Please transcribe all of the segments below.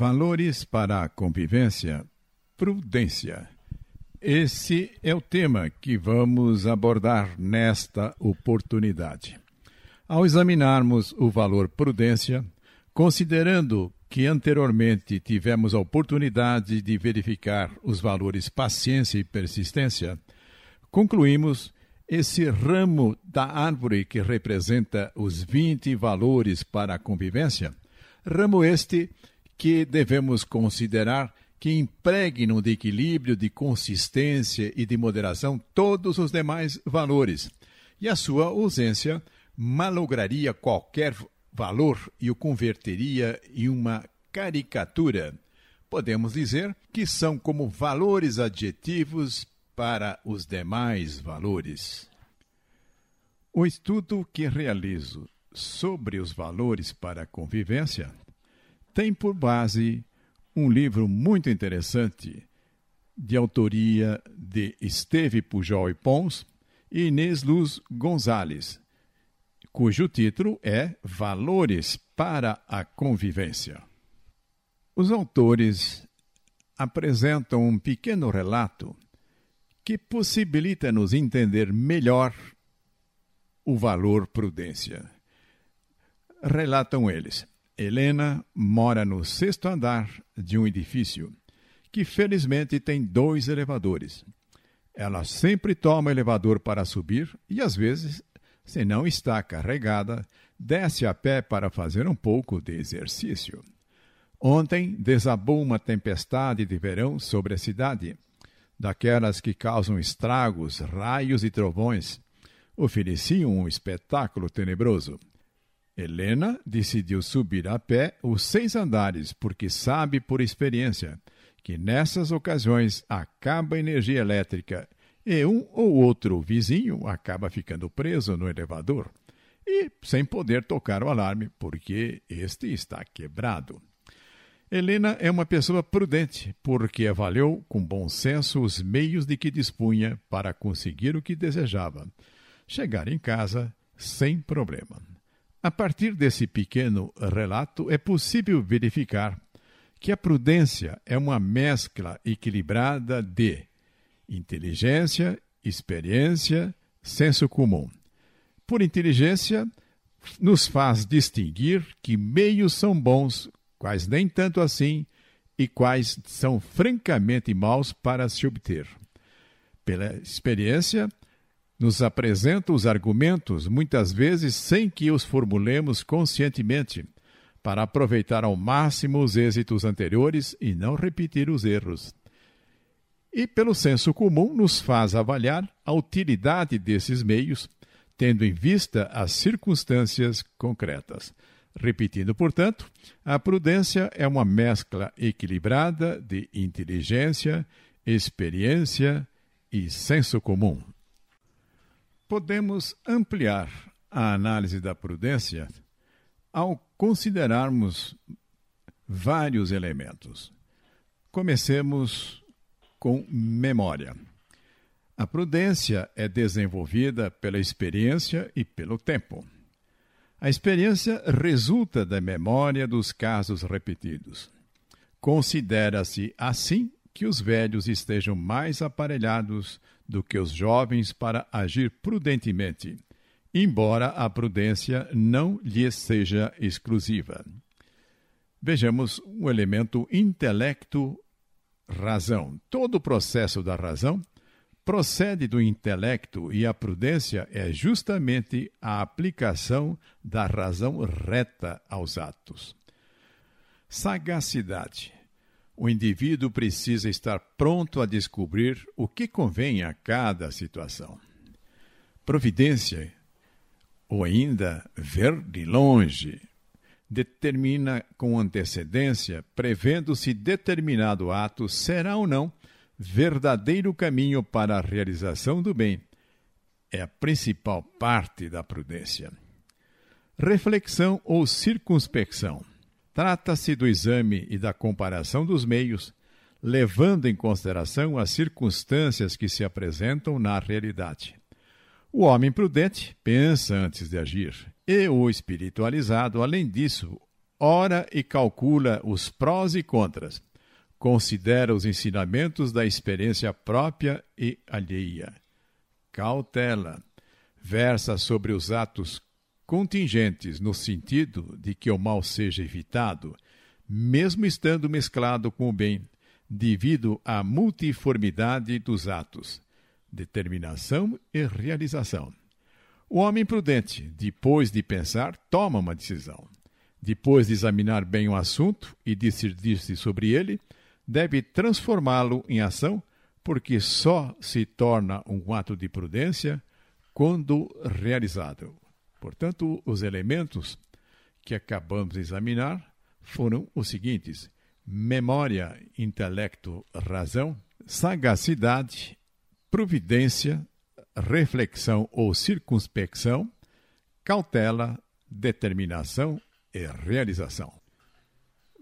Valores para a convivência, prudência. Esse é o tema que vamos abordar nesta oportunidade. Ao examinarmos o valor prudência, considerando que anteriormente tivemos a oportunidade de verificar os valores paciência e persistência, concluímos esse ramo da árvore que representa os 20 valores para a convivência, ramo este que devemos considerar que impregnam de equilíbrio, de consistência e de moderação todos os demais valores, e a sua ausência malograria qualquer valor e o converteria em uma caricatura. Podemos dizer que são como valores adjetivos para os demais valores. O estudo que realizo sobre os valores para a convivência tem por base um livro muito interessante de autoria de Esteve Pujol e Pons e Inês Luz Gonzalez, cujo título é Valores para a Convivência. Os autores apresentam um pequeno relato que possibilita-nos entender melhor o valor prudência. Relatam eles: Helena mora no sexto andar de um edifício que felizmente tem dois elevadores. Ela sempre toma elevador para subir e, às vezes, se não está carregada, desce a pé para fazer um pouco de exercício. Ontem desabou uma tempestade de verão sobre a cidade daquelas que causam estragos, raios e trovões, ofereciam um espetáculo tenebroso. Helena decidiu subir a pé os seis andares, porque sabe por experiência que nessas ocasiões acaba a energia elétrica e um ou outro vizinho acaba ficando preso no elevador e sem poder tocar o alarme porque este está quebrado. Helena é uma pessoa prudente, porque avaliou com bom senso os meios de que dispunha para conseguir o que desejava: chegar em casa sem problema. A partir desse pequeno relato, é possível verificar que a prudência é uma mescla equilibrada de inteligência, experiência, senso comum. Por inteligência, nos faz distinguir que meios são bons quais nem tanto assim e quais são francamente maus para se obter. Pela experiência, nos apresenta os argumentos, muitas vezes sem que os formulemos conscientemente, para aproveitar ao máximo os êxitos anteriores e não repetir os erros. E, pelo senso comum, nos faz avaliar a utilidade desses meios, tendo em vista as circunstâncias concretas. Repetindo, portanto, a prudência é uma mescla equilibrada de inteligência, experiência e senso comum. Podemos ampliar a análise da prudência ao considerarmos vários elementos. Comecemos com memória. A prudência é desenvolvida pela experiência e pelo tempo. A experiência resulta da memória dos casos repetidos. Considera-se assim que os velhos estejam mais aparelhados do que os jovens para agir prudentemente, embora a prudência não lhes seja exclusiva. Vejamos o elemento intelecto-razão. Todo o processo da razão procede do intelecto e a prudência é justamente a aplicação da razão reta aos atos. Sagacidade. O indivíduo precisa estar pronto a descobrir o que convém a cada situação. Providência, ou ainda ver de longe, determina com antecedência, prevendo se determinado ato será ou não verdadeiro caminho para a realização do bem. É a principal parte da prudência. Reflexão ou circunspecção. Trata-se do exame e da comparação dos meios, levando em consideração as circunstâncias que se apresentam na realidade. O homem prudente pensa antes de agir, e o espiritualizado, além disso, ora e calcula os prós e contras. Considera os ensinamentos da experiência própria e alheia. Cautela. Versa sobre os atos contingentes no sentido de que o mal seja evitado, mesmo estando mesclado com o bem, devido à multiformidade dos atos, determinação e realização. O homem prudente, depois de pensar, toma uma decisão. Depois de examinar bem o assunto e decidir-se sobre ele, deve transformá-lo em ação, porque só se torna um ato de prudência quando realizado. Portanto, os elementos que acabamos de examinar foram os seguintes: memória, intelecto, razão, sagacidade, providência, reflexão ou circunspecção, cautela, determinação e realização.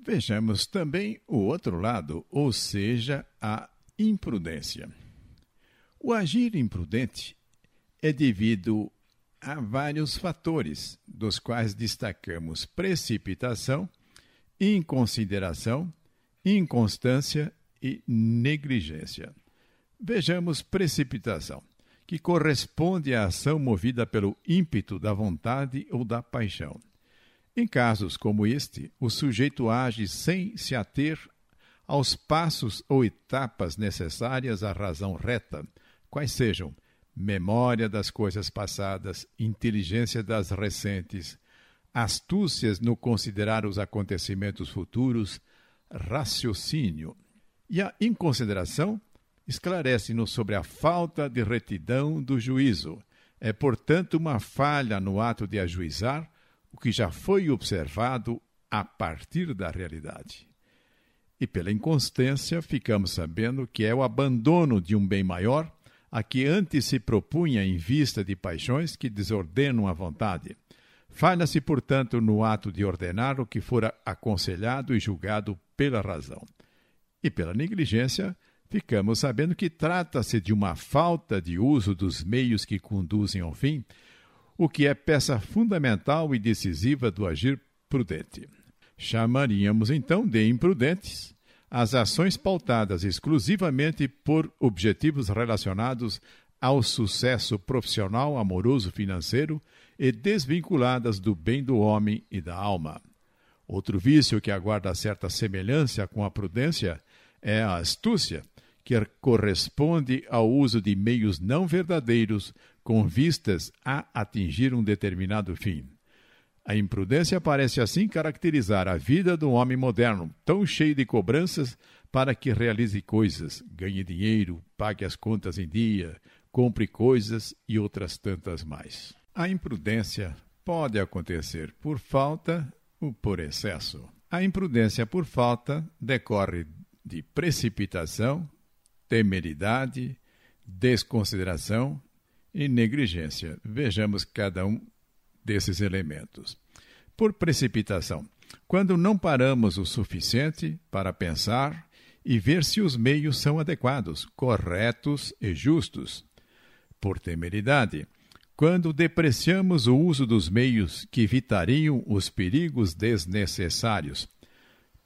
Vejamos também o outro lado, ou seja, a imprudência. O agir imprudente é devido a vários fatores, dos quais destacamos precipitação, inconsideração, inconstância e negligência. Vejamos precipitação, que corresponde à ação movida pelo ímpeto da vontade ou da paixão. Em casos como este, o sujeito age sem se ater aos passos ou etapas necessárias à razão reta, quais sejam memória das coisas passadas, inteligência das recentes, astúcias no considerar os acontecimentos futuros, raciocínio. E a inconsideração esclarece-nos sobre a falta de retidão do juízo. É, portanto, uma falha no ato de ajuizar o que já foi observado a partir da realidade. E pela inconstância, ficamos sabendo que é o abandono de um bem maior a que antes se propunha em vista de paixões que desordenam a vontade. Falha-se, portanto, no ato de ordenar o que fora aconselhado e julgado pela razão. E pela negligência, ficamos sabendo que trata-se de uma falta de uso dos meios que conduzem ao fim, o que é peça fundamental e decisiva do agir prudente. Chamaríamos então de imprudentes as ações pautadas exclusivamente por objetivos relacionados ao sucesso profissional, amoroso, financeiro e desvinculadas do bem do homem e da alma. Outro vício que aguarda certa semelhança com a prudência é a astúcia, que corresponde ao uso de meios não verdadeiros com vistas a atingir um determinado fim. A imprudência parece assim caracterizar a vida do homem moderno, tão cheio de cobranças para que realize coisas, ganhe dinheiro, pague as contas em dia, compre coisas e outras tantas mais. A imprudência pode acontecer por falta ou por excesso. A imprudência por falta decorre de precipitação, temeridade, desconsideração e negligência. Vejamos cada um desses elementos. Por precipitação, quando não paramos o suficiente para pensar e ver se os meios são adequados, corretos e justos. Por temeridade, quando depreciamos o uso dos meios que evitariam os perigos desnecessários.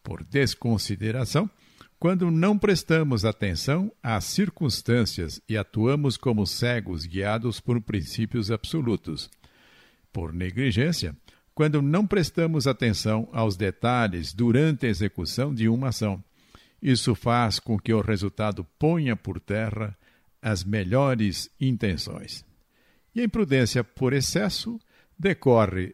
Por desconsideração, quando não prestamos atenção às circunstâncias e atuamos como cegos guiados por princípios absolutos por negligência, quando não prestamos atenção aos detalhes durante a execução de uma ação. Isso faz com que o resultado ponha por terra as melhores intenções. E a imprudência por excesso decorre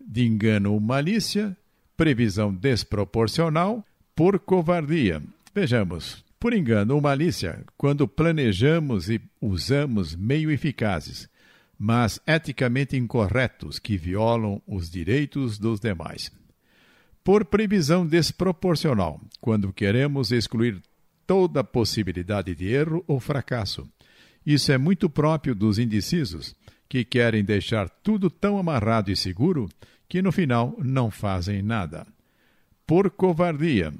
de engano ou malícia, previsão desproporcional, por covardia. Vejamos, por engano ou malícia, quando planejamos e usamos meio eficazes mas eticamente incorretos que violam os direitos dos demais. Por previsão desproporcional, quando queremos excluir toda possibilidade de erro ou fracasso. Isso é muito próprio dos indecisos, que querem deixar tudo tão amarrado e seguro que no final não fazem nada. Por covardia,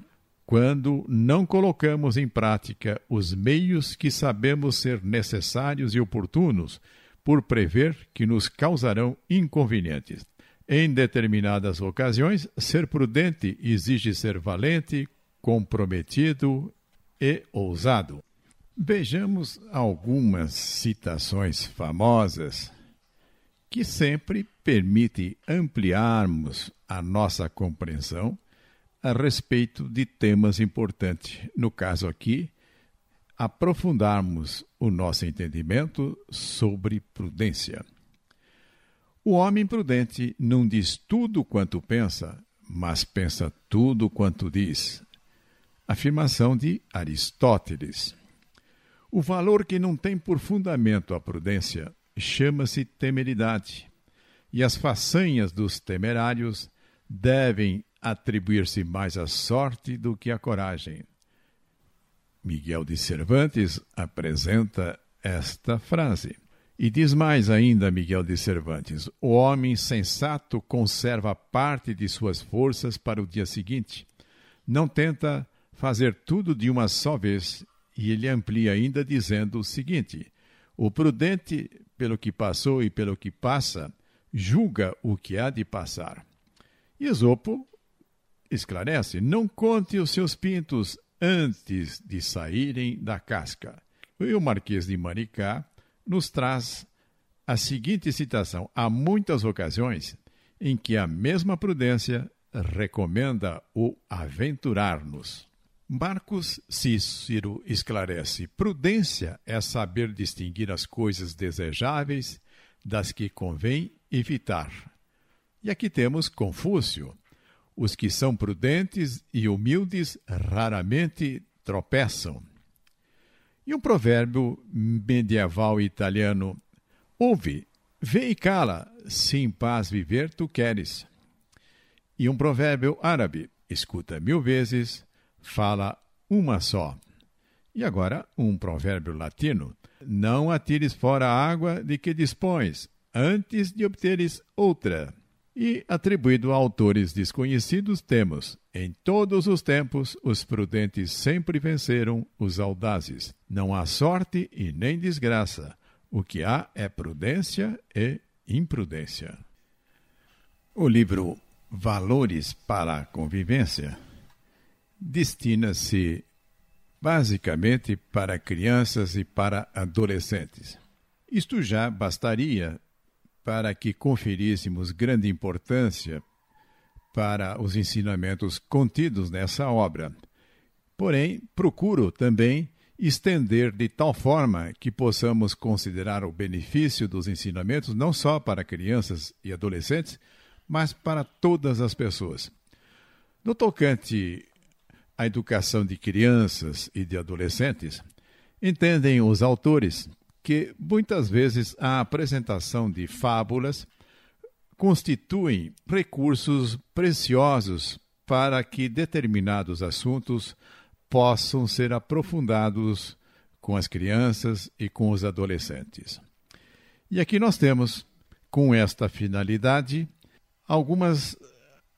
quando não colocamos em prática os meios que sabemos ser necessários e oportunos por prever que nos causarão inconvenientes. Em determinadas ocasiões, ser prudente exige ser valente, comprometido e ousado. Vejamos algumas citações famosas que sempre permitem ampliarmos a nossa compreensão a respeito de temas importantes. No caso aqui, aprofundarmos o nosso entendimento sobre prudência. O homem prudente não diz tudo quanto pensa, mas pensa tudo quanto diz. Afirmação de Aristóteles. O valor que não tem por fundamento a prudência chama-se temeridade, e as façanhas dos temerários devem atribuir-se mais à sorte do que à coragem. Miguel de Cervantes apresenta esta frase. E diz mais ainda Miguel de Cervantes: O homem sensato conserva parte de suas forças para o dia seguinte. Não tenta fazer tudo de uma só vez. E ele amplia ainda dizendo o seguinte: O prudente, pelo que passou e pelo que passa, julga o que há de passar. Esopo esclarece: Não conte os seus pintos antes de saírem da casca. E o Marquês de Maricá nos traz a seguinte citação: Há muitas ocasiões em que a mesma prudência recomenda o aventurar-nos. Marcos Cícero esclarece: prudência é saber distinguir as coisas desejáveis das que convém evitar. E aqui temos Confúcio: os que são prudentes e humildes raramente tropeçam. E um provérbio medieval italiano: Ouve, vê e cala, se em paz viver tu queres. E um provérbio árabe: Escuta mil vezes, fala uma só. E agora um provérbio latino: Não atires fora a água de que dispões, antes de obteres outra. E, atribuído a autores desconhecidos, temos: Em todos os tempos, os prudentes sempre venceram os audazes. Não há sorte e nem desgraça. O que há é prudência e imprudência. O livro Valores para a Convivência destina-se basicamente para crianças e para adolescentes. Isto já bastaria para que conferíssemos grande importância para os ensinamentos contidos nessa obra. Porém, procuro também estender de tal forma que possamos considerar o benefício dos ensinamentos não só para crianças e adolescentes, mas para todas as pessoas. No tocante à educação de crianças e de adolescentes, entendem os autores que muitas vezes a apresentação de fábulas constituem recursos preciosos para que determinados assuntos possam ser aprofundados com as crianças e com os adolescentes. E aqui nós temos, com esta finalidade, algumas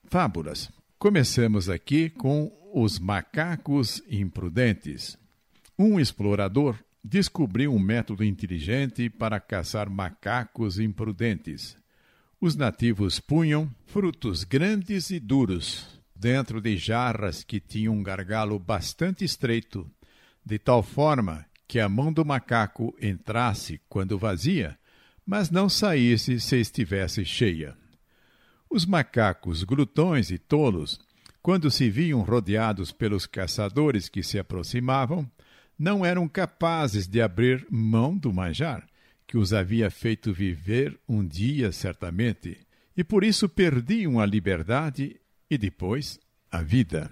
fábulas. Começamos aqui com os macacos imprudentes. Um explorador descobriu um método inteligente para caçar macacos imprudentes. Os nativos punham frutos grandes e duros dentro de jarras que tinham um gargalo bastante estreito, de tal forma que a mão do macaco entrasse quando vazia, mas não saísse se estivesse cheia. Os macacos glutões e tolos, quando se viam rodeados pelos caçadores que se aproximavam, não eram capazes de abrir mão do manjar, que os havia feito viver um dia certamente, e por isso perdiam a liberdade e depois a vida.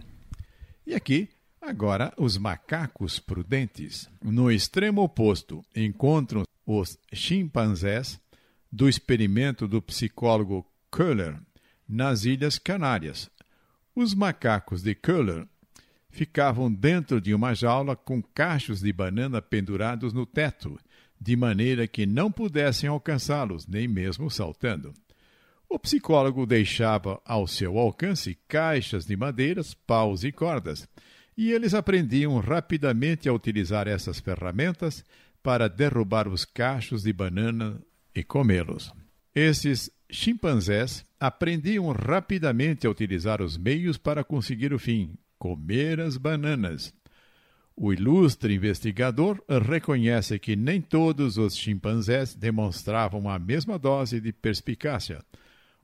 E aqui, agora, os macacos prudentes. No extremo oposto, encontram os chimpanzés do experimento do psicólogo Köhler nas Ilhas Canárias. Os macacos de Köhler ficavam dentro de uma jaula com cachos de banana pendurados no teto, de maneira que não pudessem alcançá-los, nem mesmo saltando. O psicólogo deixava ao seu alcance caixas de madeiras, paus e cordas, e eles aprendiam rapidamente a utilizar essas ferramentas para derrubar os cachos de banana e comê-los. Esses chimpanzés aprendiam rapidamente a utilizar os meios para conseguir o fim: comer as bananas. O ilustre investigador reconhece que nem todos os chimpanzés demonstravam a mesma dose de perspicácia.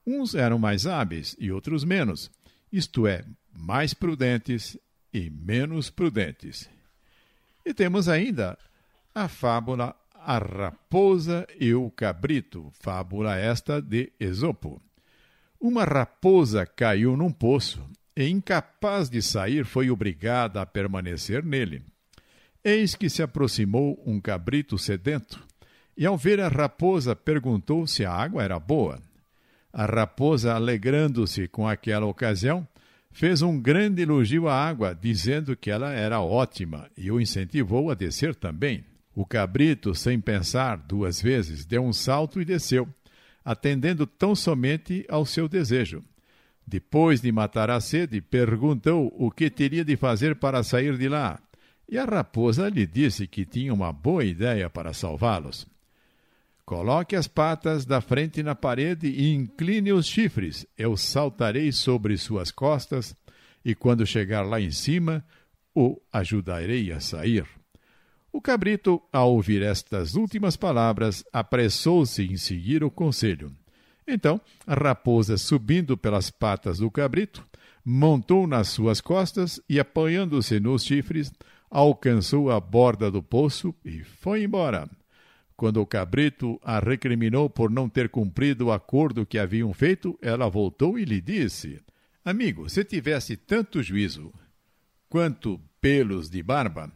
Uns eram mais hábeis e outros menos, isto é, mais prudentes e menos prudentes. E temos ainda a fábula A Raposa e o Cabrito, fábula esta de Esopo. Uma raposa caiu num poço e, incapaz de sair, foi obrigada a permanecer nele. Eis que se aproximou um cabrito sedento, e ao ver a raposa perguntou se a água era boa. A raposa, alegrando-se com aquela ocasião, fez um grande elogio à água, dizendo que ela era ótima e o incentivou a descer também. O cabrito, sem pensar duas vezes, deu um salto e desceu, atendendo tão somente ao seu desejo. Depois de matar a sede, perguntou o que teria de fazer para sair de lá. E a raposa lhe disse que tinha uma boa ideia para salvá-los. Coloque as patas da frente na parede e incline os chifres. Eu saltarei sobre suas costas e, quando chegar lá em cima, o ajudarei a sair. O cabrito, ao ouvir estas últimas palavras, apressou-se em seguir o conselho. Então, a raposa, subindo pelas patas do cabrito, montou nas suas costas e, apoiando-se nos chifres, alcançou a borda do poço e foi embora. Quando o cabrito a recriminou por não ter cumprido o acordo que haviam feito, ela voltou e lhe disse: Amigo, se tivesse tanto juízo quanto pelos de barba,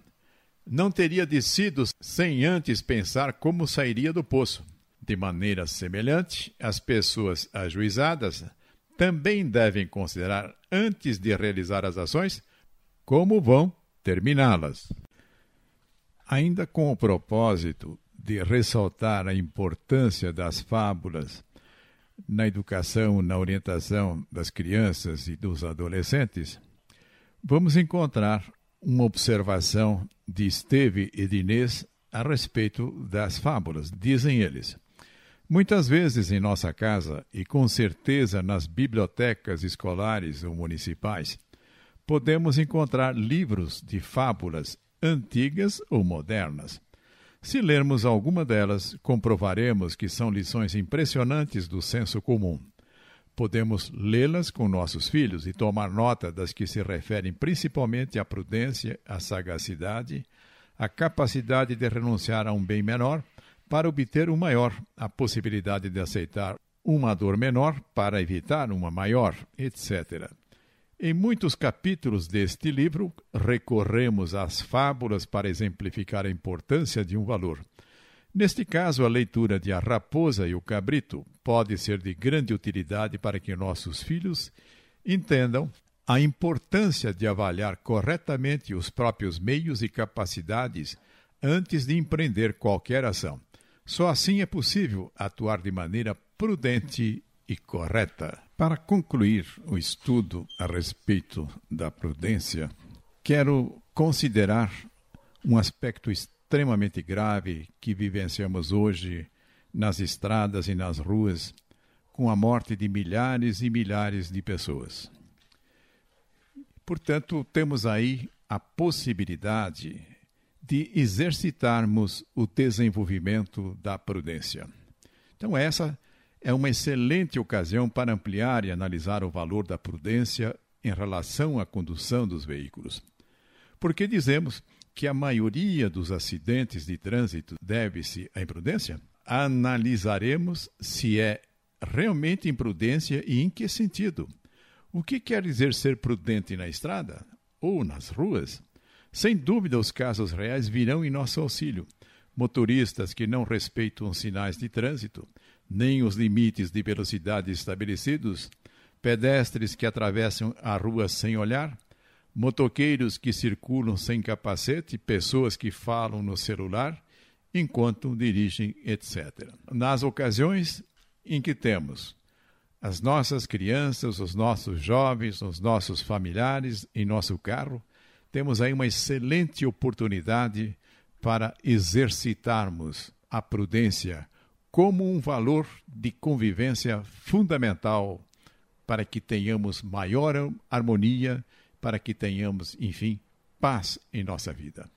não teria descido sem antes pensar como sairia do poço. De maneira semelhante, as pessoas ajuizadas também devem considerar, antes de realizar as ações, como vão terminá-las. Ainda com o propósito de ressaltar a importância das fábulas na educação, na orientação das crianças e dos adolescentes, vamos encontrar uma observação de Esteve e de Inês a respeito das fábulas. Dizem eles: Muitas vezes em nossa casa, e com certeza nas bibliotecas escolares ou municipais, podemos encontrar livros de fábulas antigas ou modernas se lermos alguma delas, comprovaremos que são lições impressionantes do senso comum. Podemos lê-las com nossos filhos e tomar nota das que se referem principalmente à prudência, à sagacidade, à capacidade de renunciar a um bem menor para obter um maior, a possibilidade de aceitar uma dor menor para evitar uma maior, etc. Em muitos capítulos deste livro, recorremos às fábulas para exemplificar a importância de um valor. Neste caso, a leitura de A Raposa e o Cabrito pode ser de grande utilidade para que nossos filhos entendam a importância de avaliar corretamente os próprios meios e capacidades antes de empreender qualquer ação. Só assim é possível atuar de maneira prudente e correta. Para concluir o estudo a respeito da prudência, quero considerar um aspecto extremamente grave que vivenciamos hoje nas estradas e nas ruas, com a morte de milhares e milhares de pessoas. Portanto, temos aí a possibilidade de exercitarmos o desenvolvimento da prudência. Então, essa é uma excelente ocasião para ampliar e analisar o valor da prudência em relação à condução dos veículos. Porque dizemos que a maioria dos acidentes de trânsito deve-se à imprudência? Analisaremos se é realmente imprudência e em que sentido. O que quer dizer ser prudente na estrada ou nas ruas? Sem dúvida, os casos reais virão em nosso auxílio. Motoristas que não respeitam os sinais de trânsito, nem os limites de velocidade estabelecidos, pedestres que atravessam a rua sem olhar, motoqueiros que circulam sem capacete, pessoas que falam no celular enquanto dirigem, etc. Nas ocasiões em que temos as nossas crianças, os nossos jovens, os nossos familiares em nosso carro, temos aí uma excelente oportunidade para exercitarmos a prudência como um valor de convivência fundamental para que tenhamos maior harmonia, para que tenhamos, enfim, paz em nossa vida.